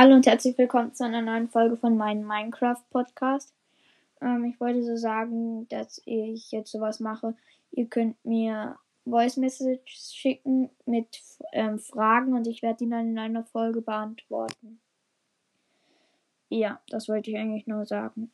Hallo und herzlich willkommen zu einer neuen Folge von meinem Minecraft Podcast. Ähm, ich wollte so sagen, dass ich jetzt sowas mache. Ihr könnt mir Voice Messages schicken mit ähm, Fragen und ich werde die dann in einer Folge beantworten. Ja, das wollte ich eigentlich nur sagen.